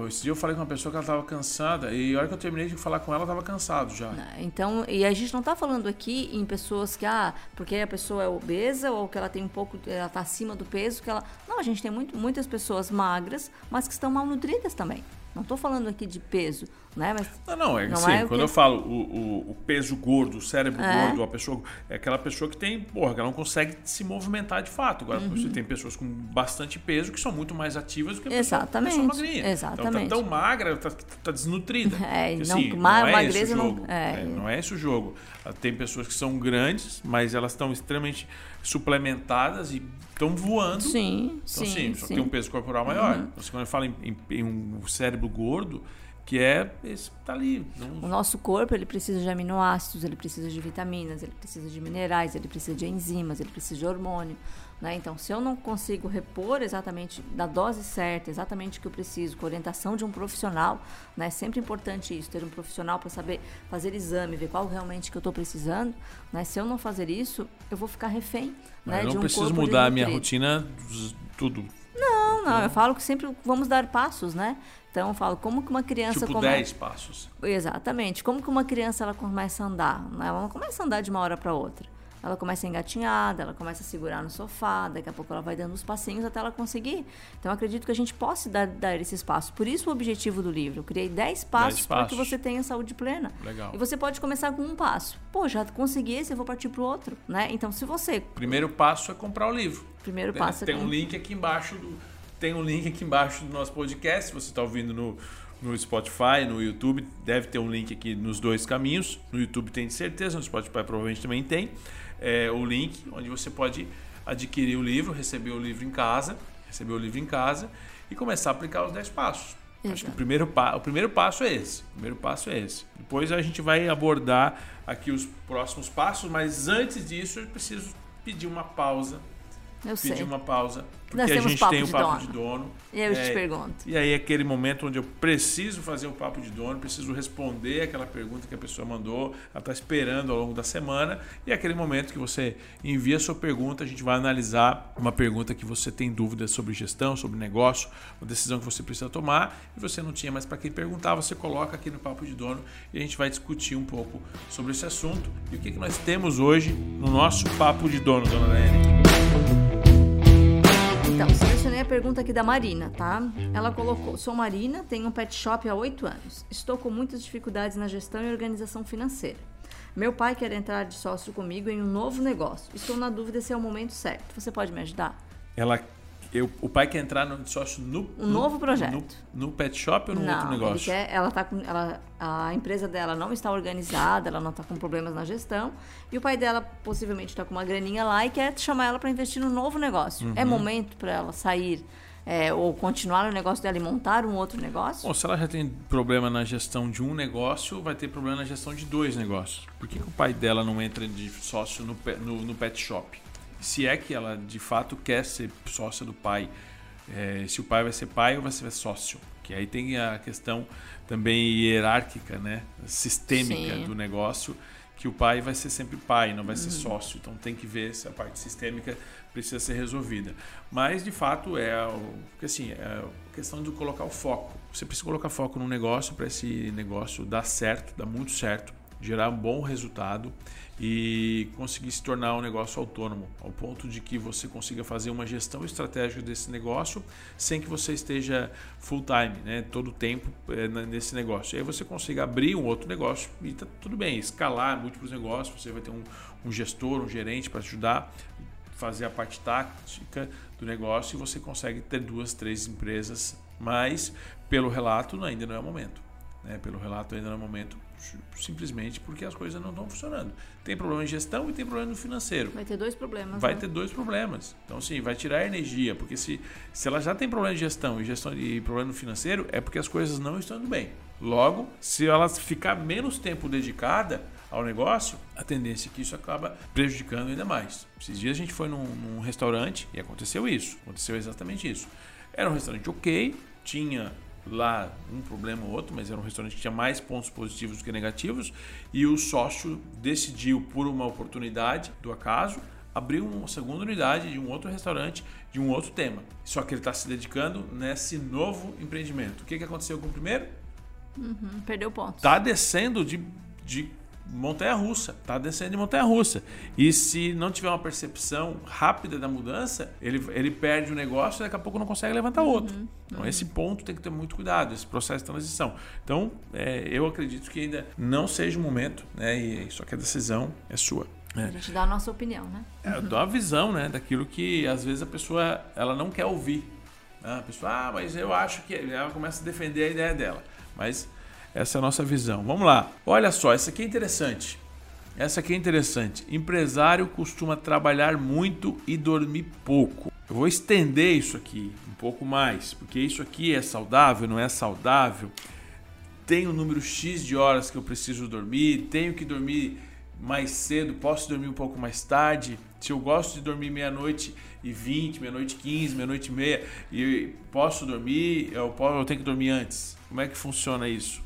B: Esse dia eu falei com uma pessoa que ela estava cansada e a hora que eu terminei de falar com ela, eu estava cansado já.
A: Então, e a gente não está falando aqui em pessoas que, ah, porque a pessoa é obesa ou que ela tem um pouco, ela está acima do peso, que ela... Não, a gente tem muito, muitas pessoas magras, mas que estão mal nutridas também. Não estou falando aqui de peso, né? Mas
B: não, não, é não assim, é quando que... eu falo o, o, o, peso gordo, o cérebro é. gordo, a pessoa é aquela pessoa que tem, porra, que ela não consegue se movimentar de fato. Agora, uhum. você tem pessoas com bastante peso que são muito mais ativas do que a pessoa,
A: Exatamente.
B: pessoa magrinha.
A: Exatamente.
B: Então, tá tão magra, tá, tá desnutrida.
A: É, Porque, assim, não, não, é esse o jogo.
B: Não, é. é, não é esse o jogo. Tem pessoas que são grandes, mas elas estão extremamente suplementadas e estão voando.
A: Sim,
B: então,
A: sim.
B: Sim, só sim. tem um peso corporal maior. Uhum. Então, quando eu falo em, em, em, um cérebro gordo, que é esse que tá ali.
A: Não... O nosso corpo ele precisa de aminoácidos, ele precisa de vitaminas, ele precisa de minerais, ele precisa de enzimas, ele precisa de hormônio. Né? Então, se eu não consigo repor exatamente da dose certa, exatamente o que eu preciso, com orientação de um profissional, né? é sempre importante isso, ter um profissional para saber fazer exame, ver qual realmente que eu estou precisando. Né? Se eu não fazer isso, eu vou ficar refém. Né?
B: Eu não
A: de um
B: preciso mudar a minha rotina, tudo.
A: Não, não, eu falo que sempre vamos dar passos, né? Então eu falo, como que uma criança...
B: Tipo
A: come...
B: 10 passos.
A: Exatamente. Como que uma criança ela começa a andar? Né? Ela não começa a andar de uma hora para outra ela começa a engatinhar, ela começa a segurar no sofá, daqui a pouco ela vai dando os passinhos até ela conseguir. Então, acredito que a gente possa dar, dar esse espaço. Por isso, o objetivo do livro. Eu criei 10 passos para que você tenha saúde plena.
B: Legal.
A: E você pode começar com um passo. Pô, já consegui esse, eu vou partir para o outro. Né? Então, se você...
B: Primeiro passo é comprar o livro.
A: Primeiro passo
B: tem,
A: é...
B: Tem um link aqui embaixo do... Tem um link aqui embaixo do nosso podcast, se você está ouvindo no, no Spotify, no YouTube, deve ter um link aqui nos dois caminhos. No YouTube tem de certeza, no Spotify provavelmente também tem é, o link onde você pode adquirir o livro, receber o livro em casa, receber o livro em casa e começar a aplicar os 10 passos. Exato. Acho que o primeiro, o primeiro passo é esse. O primeiro passo é esse. Depois a gente vai abordar aqui os próximos passos, mas antes disso eu preciso pedir uma pausa.
A: Eu
B: pedir
A: sei.
B: uma pausa porque a gente tem o papo de dono.
A: E eu é, te pergunto.
B: E aí é aquele momento onde eu preciso fazer o papo de dono, preciso responder aquela pergunta que a pessoa mandou, ela está esperando ao longo da semana, e é aquele momento que você envia a sua pergunta, a gente vai analisar uma pergunta que você tem dúvidas sobre gestão, sobre negócio, uma decisão que você precisa tomar, e você não tinha mais para quem perguntar, você coloca aqui no papo de dono e a gente vai discutir um pouco sobre esse assunto e o que, que nós temos hoje no nosso papo de dono, dona Daiane.
A: Então, selecionei a pergunta aqui da Marina, tá? Ela colocou: Sou Marina, tenho um pet shop há oito anos. Estou com muitas dificuldades na gestão e organização financeira. Meu pai quer entrar de sócio comigo em um novo negócio. Estou na dúvida se é o momento certo. Você pode me ajudar?
B: Ela eu, o pai quer entrar no sócio no.
A: Um novo projeto.
B: No, no, pet shop ou no
A: não,
B: outro negócio?
A: Ele quer, ela tá com, ela, a empresa dela não está organizada, ela não está com problemas na gestão. E o pai dela possivelmente está com uma graninha lá e quer chamar ela para investir no novo negócio. Uhum. É momento para ela sair é, ou continuar no negócio dela e montar um outro negócio?
B: Bom, se ela já tem problema na gestão de um negócio, vai ter problema na gestão de dois negócios. Por que, que o pai dela não entra de sócio no, no, no pet shop? Se é que ela de fato quer ser sócia do pai, é, se o pai vai ser pai ou vai ser sócio. Que aí tem a questão também hierárquica, né? sistêmica Sim. do negócio, que o pai vai ser sempre pai, não vai ser uhum. sócio. Então tem que ver se a parte sistêmica precisa ser resolvida. Mas de fato é porque assim é a questão de colocar o foco. Você precisa colocar foco no negócio para esse negócio dar certo, dar muito certo, gerar um bom resultado e conseguir se tornar um negócio autônomo, ao ponto de que você consiga fazer uma gestão estratégica desse negócio sem que você esteja full time, né, todo o tempo é, nesse negócio. E aí você consiga abrir um outro negócio e tá tudo bem, escalar múltiplos negócios, você vai ter um, um gestor, um gerente para ajudar fazer a parte tática do negócio e você consegue ter duas, três empresas, mas pelo relato ainda não é o momento. Né? Pelo relato ainda não é o momento simplesmente porque as coisas não estão funcionando. Tem problema de gestão e tem problema no financeiro.
A: Vai ter dois problemas.
B: Vai
A: né?
B: ter dois problemas. Então, sim, vai tirar energia, porque se, se ela já tem problema de gestão e gestão e problema no financeiro, é porque as coisas não estão indo bem. Logo, se ela ficar menos tempo dedicada ao negócio, a tendência é que isso acaba prejudicando ainda mais. Esses dias a gente foi num, num restaurante e aconteceu isso. Aconteceu exatamente isso. Era um restaurante ok, tinha lá um problema ou outro, mas era um restaurante que tinha mais pontos positivos do que negativos, e o sócio decidiu, por uma oportunidade do acaso, abrir uma segunda unidade de um outro restaurante de um outro tema. Só que ele está se dedicando nesse novo empreendimento. O que, que aconteceu com o primeiro?
A: Uhum, perdeu pontos.
B: Está descendo de, de montanha russa, tá descendo de montanha russa. E se não tiver uma percepção rápida da mudança, ele, ele perde o negócio e daqui a pouco não consegue levantar outro. Uhum, então, uhum. esse ponto tem que ter muito cuidado, esse processo de transição. Então, é, eu acredito que ainda não seja o momento, né? E, só que a decisão é sua.
A: É. A gente dá a nossa opinião, né?
B: É, eu dou a visão, né? Daquilo que às vezes a pessoa ela não quer ouvir. Né? A pessoa, ah, mas eu acho que ela começa a defender a ideia dela. Mas essa é a nossa visão. Vamos lá. Olha só, essa aqui é interessante. Essa aqui é interessante. Empresário costuma trabalhar muito e dormir pouco. Eu vou estender isso aqui um pouco mais, porque isso aqui é saudável, não é saudável. O um número X de horas que eu preciso dormir, tenho que dormir mais cedo, posso dormir um pouco mais tarde. Se eu gosto de dormir meia-noite e 20, meia-noite 15, meia-noite e meia, e posso dormir, eu, posso, eu tenho que dormir antes. Como é que funciona isso?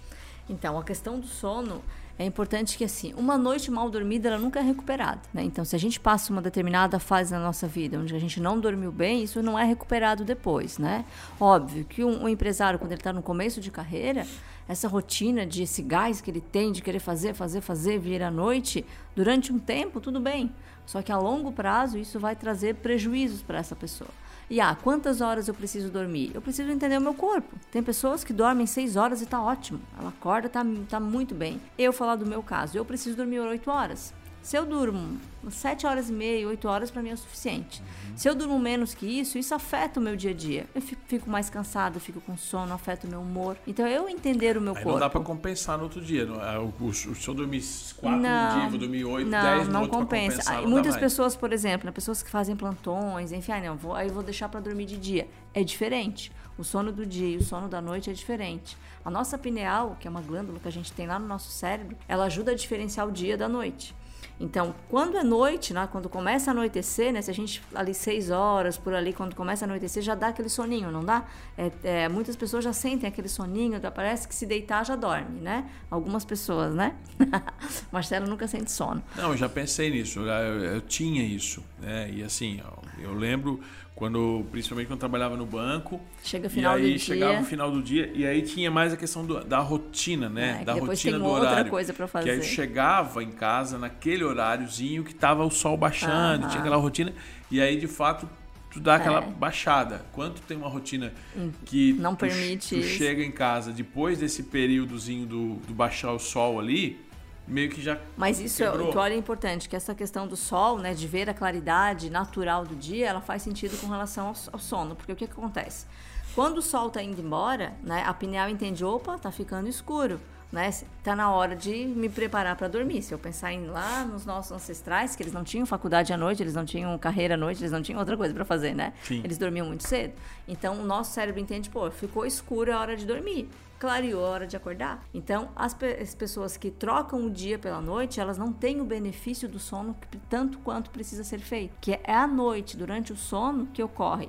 A: Então, a questão do sono é importante que assim, uma noite mal dormida ela nunca é recuperada, né? Então, se a gente passa uma determinada fase na nossa vida onde a gente não dormiu bem, isso não é recuperado depois, né? Óbvio que um, um empresário quando ele está no começo de carreira, essa rotina de esse gás que ele tem de querer fazer, fazer, fazer, vir à noite, durante um tempo, tudo bem. Só que a longo prazo isso vai trazer prejuízos para essa pessoa. E ah, quantas horas eu preciso dormir? Eu preciso entender o meu corpo. Tem pessoas que dormem seis horas e tá ótimo. Ela acorda, tá, tá muito bem. Eu falar do meu caso, eu preciso dormir oito horas. Se eu durmo 7 horas e meia, 8 horas para mim é o suficiente. Uhum. Se eu durmo menos que isso, isso afeta o meu dia a dia. Eu fico mais cansada, fico com sono, afeta o meu humor. Então eu entender o meu
B: Aí
A: corpo.
B: Não dá para compensar no outro dia. Não, é? o, o, se eu dormir 4 no dia, vou dormir 8, não, 10 no
A: não
B: outro
A: compensa. Não muitas pessoas, por exemplo, né, pessoas que fazem plantões, enfim, ah, não, vou, aí vou deixar para dormir de dia. É diferente. O sono do dia e o sono da noite é diferente. A nossa pineal, que é uma glândula que a gente tem lá no nosso cérebro, ela ajuda a diferenciar o dia da noite. Então, quando é noite, né, quando começa a anoitecer, né, se a gente ali seis horas por ali, quando começa a anoitecer, já dá aquele soninho, não dá? É, é, muitas pessoas já sentem aquele soninho, parece que se deitar já dorme, né? Algumas pessoas, né? Marcelo nunca sente sono.
B: Não, eu já pensei nisso, eu, eu, eu tinha isso, né? E assim, eu lembro quando principalmente quando trabalhava no banco
A: chega final
B: e aí
A: do
B: chegava
A: dia.
B: o final do dia e aí tinha mais a questão do, da rotina né
A: É,
B: da rotina do
A: outra
B: horário
A: coisa pra fazer.
B: que aí eu chegava em casa naquele horáriozinho que tava o sol baixando
A: Aham.
B: tinha aquela rotina e aí de fato tu dá aquela
A: É.
B: baixada quando tu tem uma rotina que
A: Não
B: tu,
A: permite
B: tu chega em casa depois desse períodozinho do, do baixar o sol ali meio que já
A: Mas isso é,
B: Quebrou.
A: que olha é importante, que essa questão do sol, né, de ver a claridade natural do dia, ela faz sentido com relação ao, ao sono, porque o que, que acontece? Quando o sol está indo embora, né, a pineal entende, opa, tá ficando escuro, né, tá na hora de me preparar para dormir. Se eu pensar em lá nos nossos ancestrais, que eles não tinham faculdade à noite, eles não tinham carreira à noite, eles não tinham outra coisa para fazer, né?
B: Sim.
A: Eles dormiam muito cedo. Então o nosso cérebro entende, pô, ficou escuro, é hora de dormir. Clareou, é hora de acordar. Então, as, pe- as pessoas que trocam o dia pela noite, elas não têm o benefício do sono que- tanto quanto precisa ser feito. Que é à noite, durante o sono, que ocorre a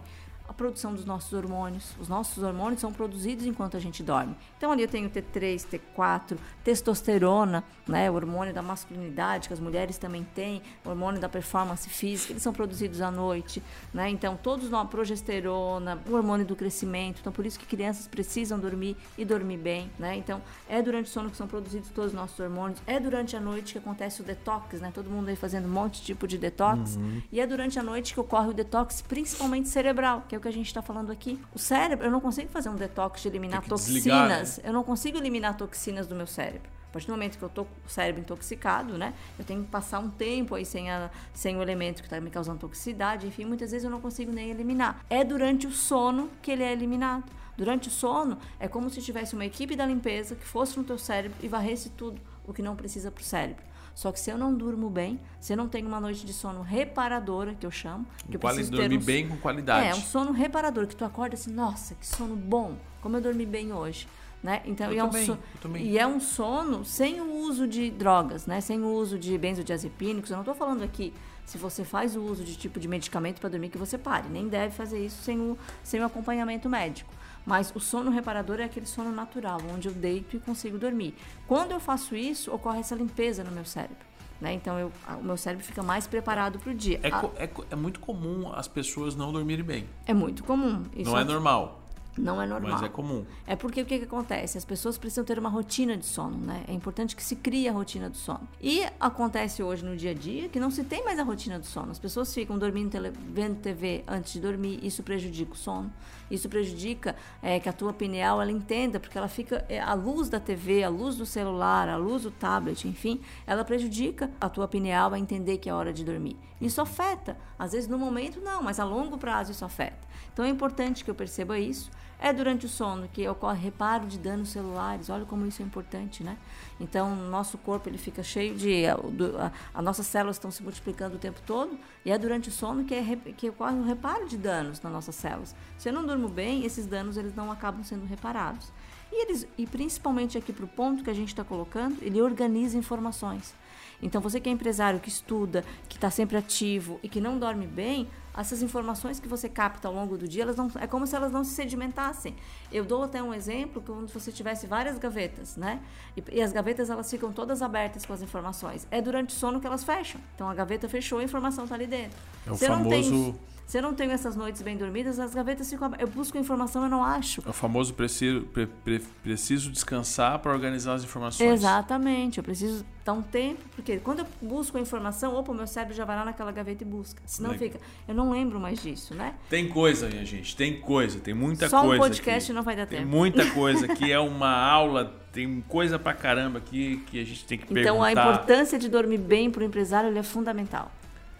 A: produção dos nossos hormônios. Os nossos hormônios são produzidos enquanto a gente dorme. Então ali eu tenho T3, T4, testosterona, né, o hormônio da masculinidade que as mulheres também têm, o hormônio da performance física, eles são produzidos à noite, né? Então todos nós progesterona, o hormônio do crescimento. Então por isso que crianças precisam dormir e dormir bem, né? Então é durante o sono que são produzidos todos os nossos hormônios, é durante a noite que acontece o detox, né? Todo mundo aí fazendo um monte de tipo de detox. E é durante a noite que ocorre o detox, principalmente cerebral, que é o que a gente está falando aqui. O cérebro, eu não consigo fazer um detox de eliminar toxinas.
B: desligar, né?
A: Eu não consigo eliminar toxinas do meu cérebro. A partir do momento que eu tô com o cérebro intoxicado, né? Eu tenho que passar um tempo aí sem, a, sem o elemento que está me causando toxicidade. Enfim, muitas vezes eu não consigo nem eliminar. É durante o sono que ele é eliminado. Durante o sono, é como se tivesse uma equipe da limpeza que fosse no teu cérebro e varresse tudo o que não precisa para o cérebro. Só que se eu não durmo bem, se eu não tenho uma noite de sono reparadora, que eu chamo, que eu
B: quali-
A: preciso ter
B: dormir
A: um,
B: bem com qualidade
A: é, um sono reparador, que tu acorda assim, nossa, que sono bom, como eu dormi bem hoje. Né? Então,
B: Eu
A: e, é um so-
B: também.
A: e é um sono sem o uso de drogas, né? sem o uso de benzodiazepínicos. Eu não estou falando aqui se você faz o uso de tipo de medicamento para dormir que você pare. Nem deve fazer isso sem o, sem o acompanhamento médico. Mas o sono reparador é aquele sono natural, onde eu deito e consigo dormir. Quando eu faço isso, ocorre essa limpeza no meu cérebro. Né? Então, eu, o meu cérebro fica mais preparado para o dia.
B: é,
A: A-
B: é, é muito comum as pessoas não dormirem bem
A: é muito comum. Isso
B: não é normal
A: Não é normal.
B: mas é comum
A: É porque o que, que acontece? As pessoas precisam ter uma rotina de sono, né? É importante que se crie a rotina do sono. E acontece hoje no dia a dia que não se tem mais a rotina do sono. As pessoas ficam dormindo, tele- vendo TV antes de dormir, isso prejudica o sono. Isso prejudica é, que a tua pineal ela entenda, porque ela fica é, a luz da TV, a luz do celular, a luz do tablet, enfim, ela prejudica a tua pineal a entender que é hora de dormir. Isso afeta. Às vezes no momento não, mas a longo prazo isso afeta. Então é importante que eu perceba isso. É durante o sono que ocorre reparo de danos celulares. Olha como isso é importante, né? Então, nosso corpo ele fica cheio de. Do- a- as nossas células estão se multiplicando o tempo todo, e é durante o sono que, é, que ocorre o reparo de danos nas nossas células. Se eu não durmo bem, esses danos eles não acabam sendo reparados. E, eles, e principalmente aqui para o ponto que a gente está colocando, ele organiza informações. Então, você que é empresário, que estuda, que está sempre ativo e que não dorme bem, essas informações que você capta ao longo do dia, elas não, é como se elas não se sedimentassem. Eu dou até um exemplo, como se você tivesse várias gavetas, né? E, e as gavetas, elas ficam todas abertas com as informações. É durante o sono que elas fecham. Então, a gaveta fechou, a informação está ali dentro.
B: É o
A: tenho-
B: famoso-
A: se eu não tenho essas noites bem dormidas, as gavetas ficam. Eu busco informação, eu não acho.
B: é o famoso preciso, pre- pre- preciso descansar para organizar as informações
A: Exatamente, eu preciso dar um tempo, porque quando eu busco a informação, opa, o meu cérebro já vai lá naquela gaveta e busca. Senão
B: Legal.
A: fica, eu não lembro mais disso, né?
B: tem coisa minha gente tem coisa tem muita
A: Só um
B: coisa
A: podcast
B: aqui.
A: não vai dar
B: tem
A: tempo.
B: muita coisa que é uma aula tem coisa pra caramba aqui que a gente tem que
A: Então a
B: perguntar
A: importância de dormir bem para o empresário ele é fundamental.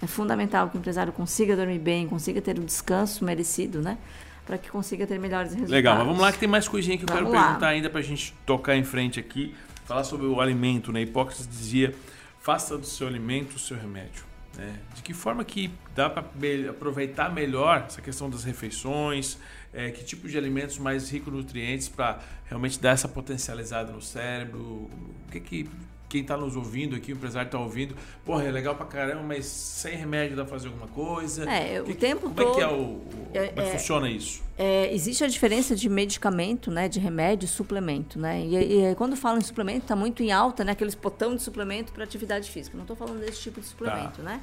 A: É fundamental que o empresário consiga dormir bem, consiga ter o descanso merecido, né? Para que consiga ter melhores resultados.
B: Legal, mas vamos lá que tem mais coisinha que eu
A: Vamos
B: quero
A: lá.
B: perguntar ainda pra gente tocar em frente aqui. Falar sobre o alimento, né? Hipócrates dizia, faça do seu alimento o seu remédio. né? De que forma que dá para aproveitar melhor essa questão das refeições, é, que tipo de alimentos mais ricos em nutrientes para realmente dar essa potencializada no cérebro? O que que, quem está nos ouvindo aqui, o empresário está ouvindo, porra, é legal pra caramba, mas sem remédio dá pra fazer alguma coisa?
A: É,
B: que,
A: o tempo
B: como
A: todo...
B: Como é que é o... o é, como é que funciona isso?
A: É, existe a diferença de medicamento, né, de remédio e suplemento, né? E, e quando falam em suplemento, está muito em alta, né, aqueles potão de suplemento para atividade física. Não estou falando desse tipo de suplemento, tá. né?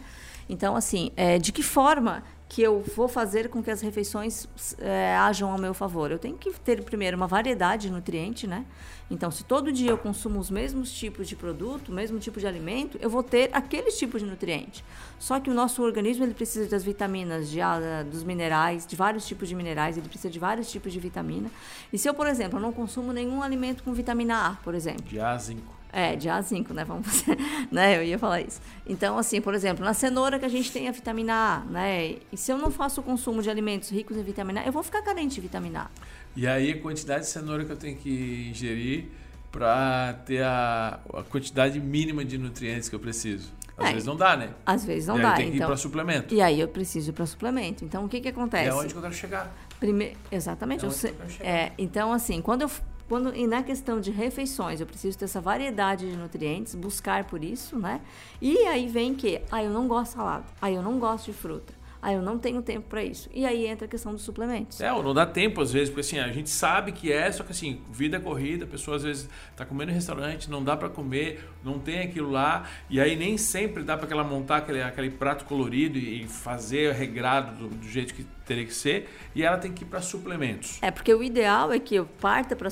A: Então, assim, é, de que forma que eu vou fazer com que as refeições é, ajam ao meu favor? Eu tenho que ter, primeiro, uma variedade de nutriente, né? Então, se todo dia eu consumo os mesmos tipos de produto, o mesmo tipo de alimento, eu vou ter aqueles tipos de nutriente. Só que o nosso organismo ele precisa das vitaminas, de, uh, dos minerais, de vários tipos de minerais, ele precisa de vários tipos de vitamina. E se eu, por exemplo, não consumo nenhum alimento com vitamina A, por exemplo.
B: De A, zinco.
A: É, de A5, né? Vamos fazer, né? Eu ia falar isso. Então, assim, por exemplo, na cenoura que a gente tem a vitamina A, né? E se eu não faço o consumo de alimentos ricos em vitamina A, eu vou ficar carente de vitamina A.
B: E aí a quantidade de cenoura que eu tenho que ingerir para ter a, a, quantidade mínima de nutrientes que eu preciso. Às é, vezes não dá, né?
A: Às vezes não
B: e
A: dá.
B: Tem que
A: então,
B: ir para suplemento.
A: E aí eu preciso ir para suplemento. Então o que que acontece?
B: É onde que eu quero chegar.
A: Prime... Exatamente.
B: É
A: eu sei... é, então assim, quando eu quando, e na questão de refeições, eu preciso ter essa variedade de nutrientes, buscar por isso, né? E aí vem que, ah, eu não gosto de salada, ah, eu não gosto de fruta. Ah, eu não tenho tempo para isso. E aí entra a questão dos suplementos.
B: É, ou não dá tempo às vezes, porque assim, a gente sabe que é, só que assim, vida é corrida, a pessoa às vezes está comendo em restaurante, não dá para comer, não tem aquilo lá, e aí nem sempre dá para ela montar aquele, aquele prato colorido e fazer regrado do, do jeito que teria que ser, e ela tem que ir para suplementos.
A: É, porque o ideal é que eu parta para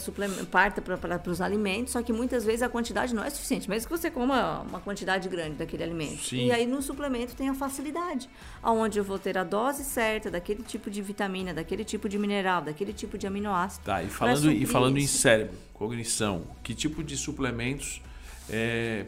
A: parta para os alimentos, só que muitas vezes a quantidade não é suficiente, mesmo que você coma uma quantidade grande daquele alimento.
B: Sim.
A: E aí no suplemento tem a facilidade, aonde eu vou ter a dose certa daquele tipo de vitamina, daquele tipo de mineral, daquele tipo de aminoácido.
B: Tá, e falando, e falando em cérebro, cognição, que tipo de suplementos é,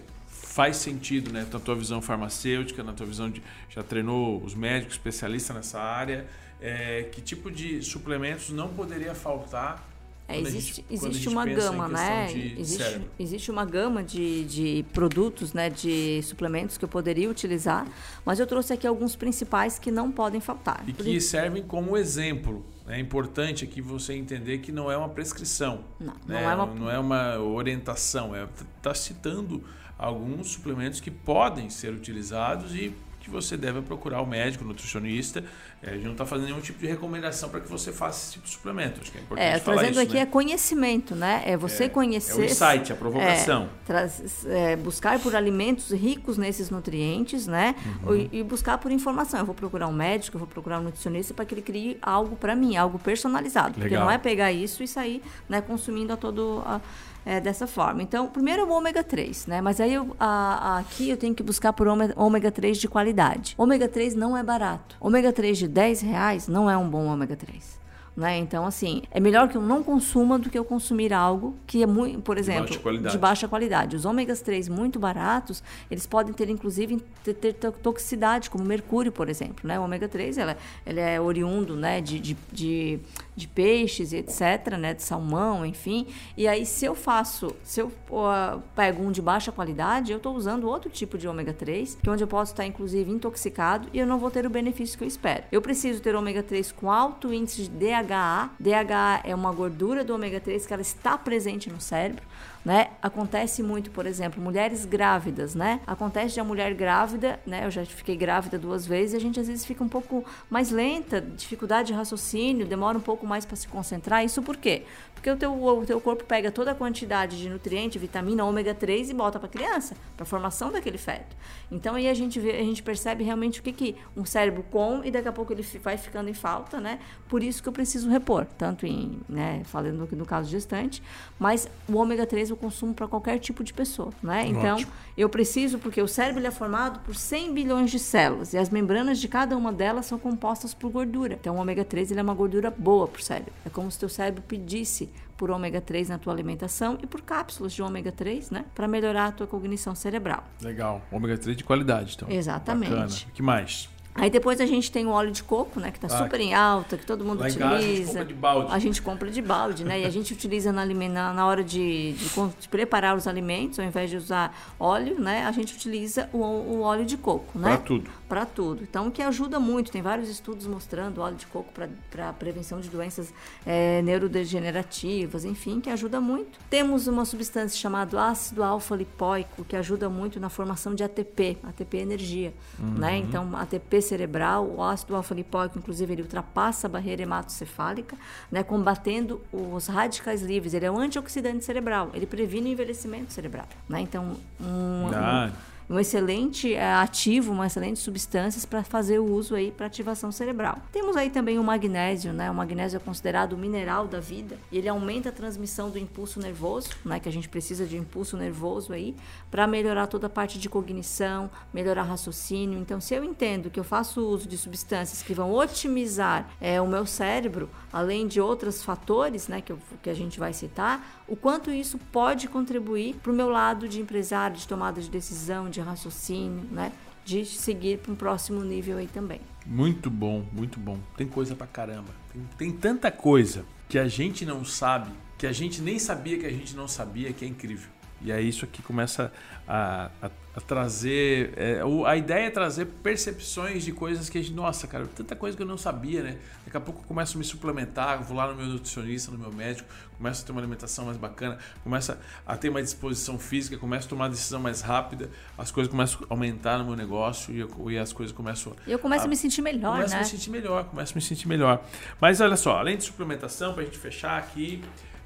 B: faz sentido, né? Na tua visão farmacêutica, na tua visão de já treinou os médicos especialistas nessa área, é, que tipo de suplementos não poderia faltar
A: é, existe, gente, existe uma gama, né? Existe, existe uma gama de, de produtos, né? De suplementos que eu poderia utilizar, mas eu trouxe aqui alguns principais que não podem faltar.
B: E que servem como exemplo. É importante aqui você entender que não é uma prescrição.
A: Não,
B: né?
A: não é uma...
B: Não é uma orientação. É tá citando alguns suplementos que podem ser utilizados e que você deve procurar o médico, o nutricionista. É, a gente não está fazendo nenhum tipo de recomendação para que você faça esse tipo de suplemento. Acho que é importante
A: é,
B: falar
A: trazendo
B: isso,
A: aqui
B: né?
A: é conhecimento, né? É você
B: é,
A: conhecer.
B: É o insight, a provocação.
A: É, traz, é, buscar por alimentos ricos nesses nutrientes, né? Uhum. E, e, buscar por informação. Eu vou procurar um médico, eu vou procurar um nutricionista para que ele crie algo para mim, algo personalizado. Legal. Porque não é pegar isso e sair né, consumindo a todo. A, é, dessa forma. Então, primeiro é o ômega 3, né? Mas aí eu, a, a, aqui eu tenho que buscar por ômega 3 de qualidade. Ômega 3 não é barato. Ômega 3 de 10 reais não é um bom ômega 3. Né? Então, assim, é melhor que eu não consuma do que eu consumir algo que é muito, por exemplo,
B: de baixa qualidade.
A: De baixa qualidade. Os ômegas 3 muito baratos, eles podem ter, inclusive, ter, ter toxicidade, como mercúrio, por exemplo. Né? O ômega 3 ela, ela é oriundo né, de, de, de de peixes e etc, né, de salmão, enfim. E aí se eu faço, se eu uh, pego um de baixa qualidade, eu estou usando outro tipo de ômega 3, que é onde eu posso estar inclusive intoxicado e eu não vou ter o benefício que eu espero. Eu preciso ter ômega 3 com alto índice de DHA. DHA é uma gordura do ômega 3 que ela está presente no cérebro né? Acontece muito, por exemplo, mulheres grávidas, né? Acontece de a mulher grávida, né? Eu já fiquei grávida duas vezes e a gente às vezes fica um pouco mais lenta, dificuldade de raciocínio, demora um pouco mais para se concentrar. Isso por quê? Porque o teu, o teu corpo pega toda a quantidade de nutriente, vitamina, ômega 3 e bota para a criança, para a formação daquele feto. Então aí a gente vê, a gente percebe realmente o que que um cérebro com e daqui a pouco ele vai ficando em falta, né? Por isso que eu preciso repor, tanto em, né, falando no, caso gestante, mas o ômega 3 eu consumo para qualquer tipo de pessoa, né? Então, Ótimo. eu preciso porque o cérebro é formado por 100 bilhões de células e as membranas de cada uma delas são compostas por gordura. Então, o ômega 3 ele é uma gordura boa para o cérebro. É como se o teu cérebro pedisse por ômega 3 na tua alimentação e por cápsulas de ômega 3, né? Para melhorar a tua cognição cerebral.
B: Legal. Ômega 3 de qualidade, então.
A: Exatamente.
B: Bacana. O que mais?
A: Aí depois a gente tem o óleo de coco, né, que está ah, super em alta, que todo mundo
B: lá
A: utiliza.
B: Em casa a gente compra de balde.
A: A gente compra de balde, né? e a gente utiliza na, na, na hora de, de, de, preparar os alimentos, ao invés de usar óleo, né, a gente utiliza o, o óleo de coco, né?
B: Para tudo.
A: Para tudo. Então, que ajuda muito. Tem vários estudos mostrando óleo de coco para prevenção de doenças é, neurodegenerativas, enfim, que ajuda muito. Temos uma substância chamada ácido alfa-lipóico, que ajuda muito na formação de ATP, ATP é energia, né? uhum. né? Então, ATP cerebral, o ácido alfa-lipóico, inclusive, ele ultrapassa a barreira hematocefálica, né, combatendo os radicais livres. Ele é um antioxidante cerebral, ele previne o envelhecimento cerebral. Né? Então, um, ah. um um excelente é, ativo, uma excelente substâncias para fazer o uso aí para ativação cerebral. Temos aí também o magnésio, né? O magnésio é considerado o mineral da vida. Ele aumenta a transmissão do impulso nervoso, né? Que a gente precisa de impulso nervoso aí para melhorar toda a parte de cognição, melhorar raciocínio. Então, se eu entendo que eu faço uso de substâncias que vão otimizar é, o meu cérebro, além de outros fatores, né? Que, eu, que a gente vai citar, o quanto isso pode contribuir para o meu lado de empresário, de tomada de decisão, de raciocínio, né? De seguir para um próximo nível aí também.
B: Muito bom, muito bom. Tem coisa para caramba. Tem, tem tanta coisa que a gente não sabe, que a gente nem sabia que a gente não sabia, que é incrível. E aí isso aqui começa a, a, a trazer. É, a ideia é trazer percepções de coisas que a gente. Nossa, cara, tanta coisa que eu não sabia, né? Daqui a pouco eu começo a me suplementar, vou lá no meu nutricionista, no meu médico, começo a ter uma alimentação mais bacana, começo a ter mais disposição física, começo a tomar uma decisão mais rápida, as coisas começam a aumentar no meu negócio e, eu, e as coisas começam.
A: E eu começo a, a me sentir melhor,
B: começo
A: né?
B: Começo a me sentir melhor, começo a me sentir melhor. Mas olha só, além de suplementação, para a gente fechar aqui,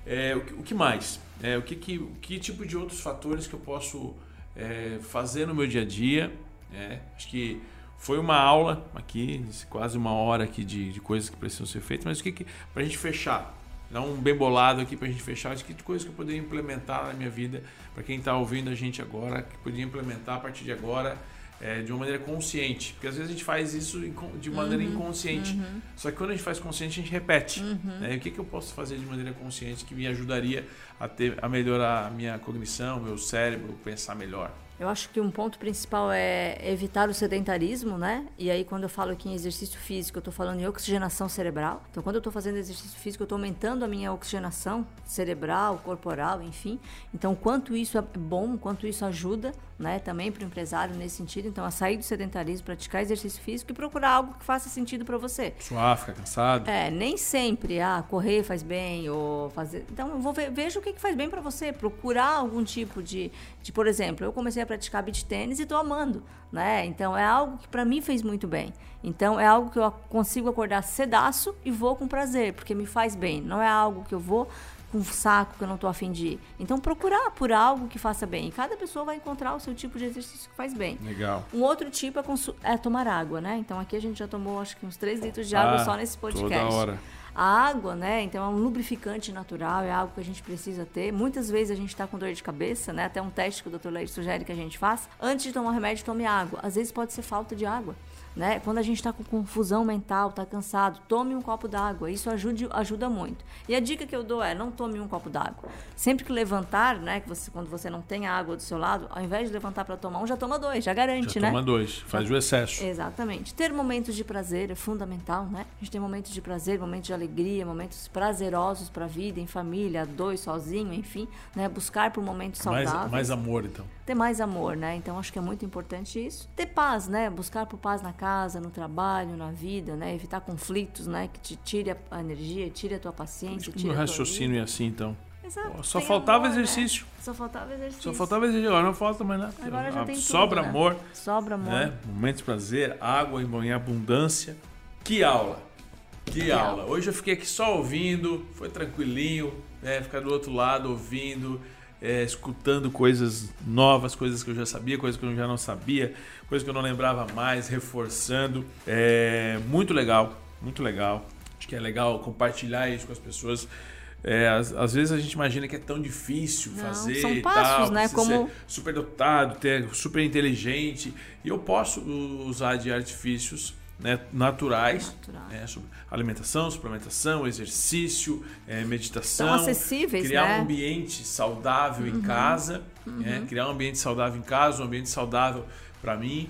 B: é, o, o que mais? É, o que, que, que tipo de outros fatores que eu posso é, fazer no meu dia a dia? É, acho que foi uma aula aqui, quase uma hora aqui de, de coisas que precisam ser feitas, mas o que, que para a gente fechar? Dá um bem bolado aqui para a gente fechar, de que coisas que eu poderia implementar na minha vida, para quem está ouvindo a gente agora, que poderia implementar a partir de agora é, de uma maneira consciente. Porque às vezes a gente faz isso de maneira uhum, inconsciente. Uhum. Só que quando a gente faz consciente, a gente repete. Uhum. Né? E o que, que eu posso fazer de maneira consciente que me ajudaria a, ter, a melhorar a minha cognição, meu cérebro, pensar melhor?
A: Eu acho que um ponto principal é evitar o sedentarismo, né? E aí, quando eu falo aqui em exercício físico, eu estou falando em oxigenação cerebral. Então, quando eu estou fazendo exercício físico, eu estou aumentando a minha oxigenação cerebral, corporal, enfim. Então, quanto isso é bom, quanto isso ajuda, né? Também para o empresário nesse sentido. Então, a sair do sedentarismo, praticar exercício físico e procurar algo que faça sentido para você.
B: Suar, ficar cansado.
A: É, nem sempre, ah, correr faz bem ou fazer. Então, eu vou ver, veja o que, que faz bem para você. Procurar algum tipo de, de, por exemplo, eu comecei a praticar beach tênis e estou amando, né? Então é algo que para mim fez muito bem. Então é algo que eu consigo acordar cedaço e vou com prazer, porque me faz bem. Não é algo que eu vou com saco que eu não estou afim de ir. Então procurar por algo que faça bem. E cada pessoa vai encontrar o seu tipo de exercício que faz bem.
B: Legal.
A: Um outro tipo é, é tomar água, né? Então aqui a gente já tomou acho que uns 3 litros de água ah, só nesse podcast.
B: Toda hora.
A: A água, né? Então é um lubrificante natural, é algo que a gente precisa ter. Muitas vezes a gente está com dor de cabeça, né? Até um teste que o Dr. Leite sugere que a gente faça. Antes de tomar o remédio, tome água. Às vezes pode ser falta de água. Né? Quando a gente está com confusão mental, está cansado, tome um copo d'água. Isso ajude, ajuda muito. E a dica que eu dou é: não tome um copo d'água. Sempre que levantar, né? Que você, quando você não tem água do seu lado, ao invés de levantar para tomar um, já toma dois, já garante,
B: já
A: né?
B: Toma dois, faz já, o excesso.
A: Exatamente. Ter momentos de prazer é fundamental, né? A gente tem momentos de prazer, momentos de alegria, momentos prazerosos para a vida, em família, dois, sozinho, enfim, né? Buscar por momentos saudáveis.
B: Mais, mais amor, então.
A: Ter mais amor, né? Então acho que é muito importante isso. Ter paz, né? Buscar por paz na casa no trabalho, na vida, né? Evitar conflitos, né? Que te tire a energia, tire a tua paciência, tire
B: o raciocínio é assim, então.
A: Exato.
B: Só faltava
A: amor,
B: exercício.
A: Né? Só faltava exercício.
B: Só faltava exercício. Agora não falta mais nada.
A: Agora já tem
B: Sobra
A: tudo,
B: amor.
A: Né? Sobra amor.
B: Né? Momentos de prazer, água em abundância. Que aula! Que, que aula. aula! Hoje eu fiquei aqui só ouvindo, foi tranquilinho, né? Ficar do outro lado ouvindo é, escutando coisas novas, coisas que eu já sabia, coisas que eu já não sabia, coisas que eu não lembrava mais, reforçando. É muito legal, muito legal. Acho que é legal compartilhar isso com as pessoas. É, às, às, vezes a gente imagina que é tão difícil não, fazer
A: são passos,
B: tal,
A: né? Como
B: super dotado, ter super inteligente. E eu posso usar de artifícios né, naturais, Natural. né, sobre alimentação, suplementação, exercício, é, meditação,
A: acessíveis,
B: criar
A: né?
B: um ambiente saudável uhum. em casa, uhum. Né, criar um ambiente saudável em casa, um ambiente saudável para mim.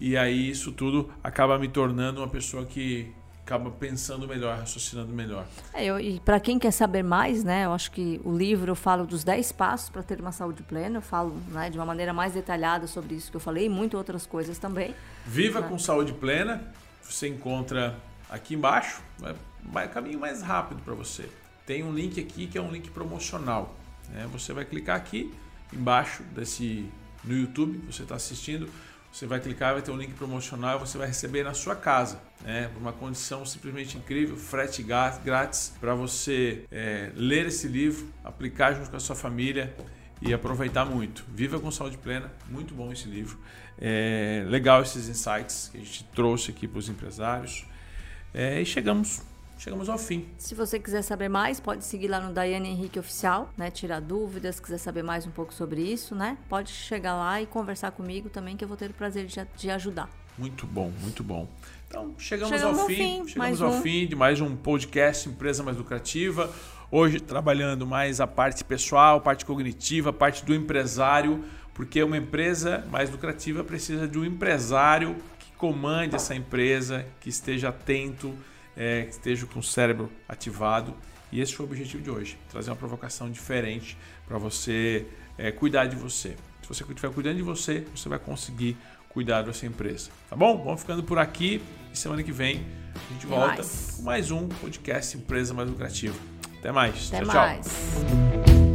B: E aí isso tudo acaba me tornando uma pessoa que acaba pensando melhor, raciocinando melhor.
A: É, eu, e para quem quer saber mais, né, eu acho que o livro eu falo dos 10 passos para ter uma saúde plena, eu falo né, de uma maneira mais detalhada sobre isso que eu falei e muitas outras coisas também.
B: Viva né? com saúde plena, você encontra aqui embaixo, vai caminho mais rápido para você. Tem um link aqui que é um link promocional. Né? Você vai clicar aqui embaixo desse no YouTube, você está assistindo você vai clicar, vai ter um link promocional e você vai receber na sua casa, né? Uma condição simplesmente incrível, frete grátis para você é, ler esse livro, aplicar junto com a sua família e aproveitar muito. Viva com saúde plena, muito bom esse livro. É, legal esses insights que a gente trouxe aqui para os empresários. É, e chegamos chegamos ao fim.
A: Se você quiser saber mais, pode seguir lá no Daiane Henrique Oficial, né? Tirar dúvidas, quiser saber mais um pouco sobre isso, né? Pode chegar lá e conversar comigo também, que eu vou ter o prazer de, de ajudar.
B: Muito bom, muito bom. Então, chegamos, chegamos ao, fim, fim chegamos ao um. fim de mais um podcast Empresa Mais Lucrativa. Hoje trabalhando mais a parte pessoal, parte cognitiva, parte do empresário, porque uma empresa mais lucrativa precisa de um empresário que comande essa empresa, que esteja atento, é, que esteja com o cérebro ativado. E esse foi o objetivo de hoje: trazer uma provocação diferente para você é, cuidar de você. Se você estiver cuidando de você, você vai conseguir cuidar da sua empresa. Tá bom? Vamos ficando por aqui e semana que vem a gente volta mais. com mais um podcast Empresa Mais Lucrativa. Até mais.
A: Até tchau, mais. tchau.